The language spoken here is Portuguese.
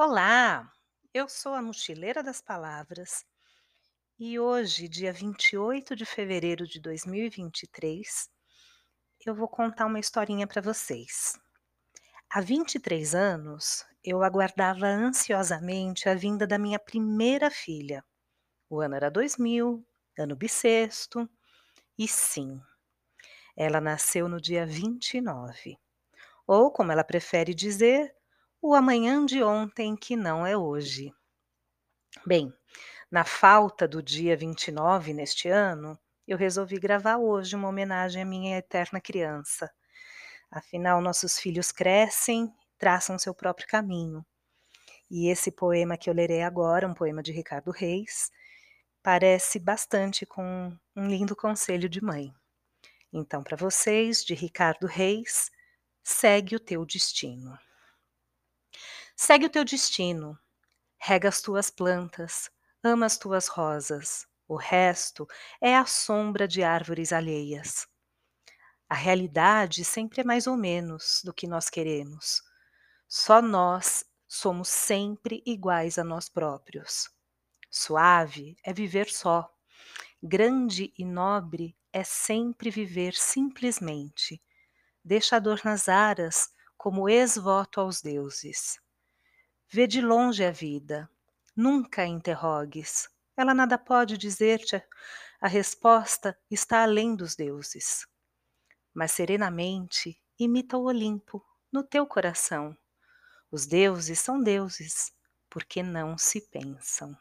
Olá, eu sou a Mochileira das Palavras e hoje, dia 28 de fevereiro de 2023, eu vou contar uma historinha para vocês. Há 23 anos, eu aguardava ansiosamente a vinda da minha primeira filha. O ano era 2000, ano bissexto, e sim, ela nasceu no dia 29, ou como ela prefere dizer, o amanhã de ontem que não é hoje. Bem, na falta do dia 29 neste ano, eu resolvi gravar hoje uma homenagem à minha eterna criança. Afinal, nossos filhos crescem, traçam seu próprio caminho. E esse poema que eu lerei agora, um poema de Ricardo Reis, parece bastante com um lindo conselho de mãe. Então, para vocês, de Ricardo Reis, segue o teu destino. Segue o teu destino, rega as tuas plantas, ama as tuas rosas, o resto é a sombra de árvores alheias. A realidade sempre é mais ou menos do que nós queremos. Só nós somos sempre iguais a nós próprios. Suave é viver só. Grande e nobre é sempre viver simplesmente. Deixa a dor nas aras como ex-voto aos deuses. Vê de longe a vida, nunca a interrogues, ela nada pode dizer-te, a resposta está além dos deuses. Mas serenamente imita o Olimpo no teu coração. Os deuses são deuses, porque não se pensam.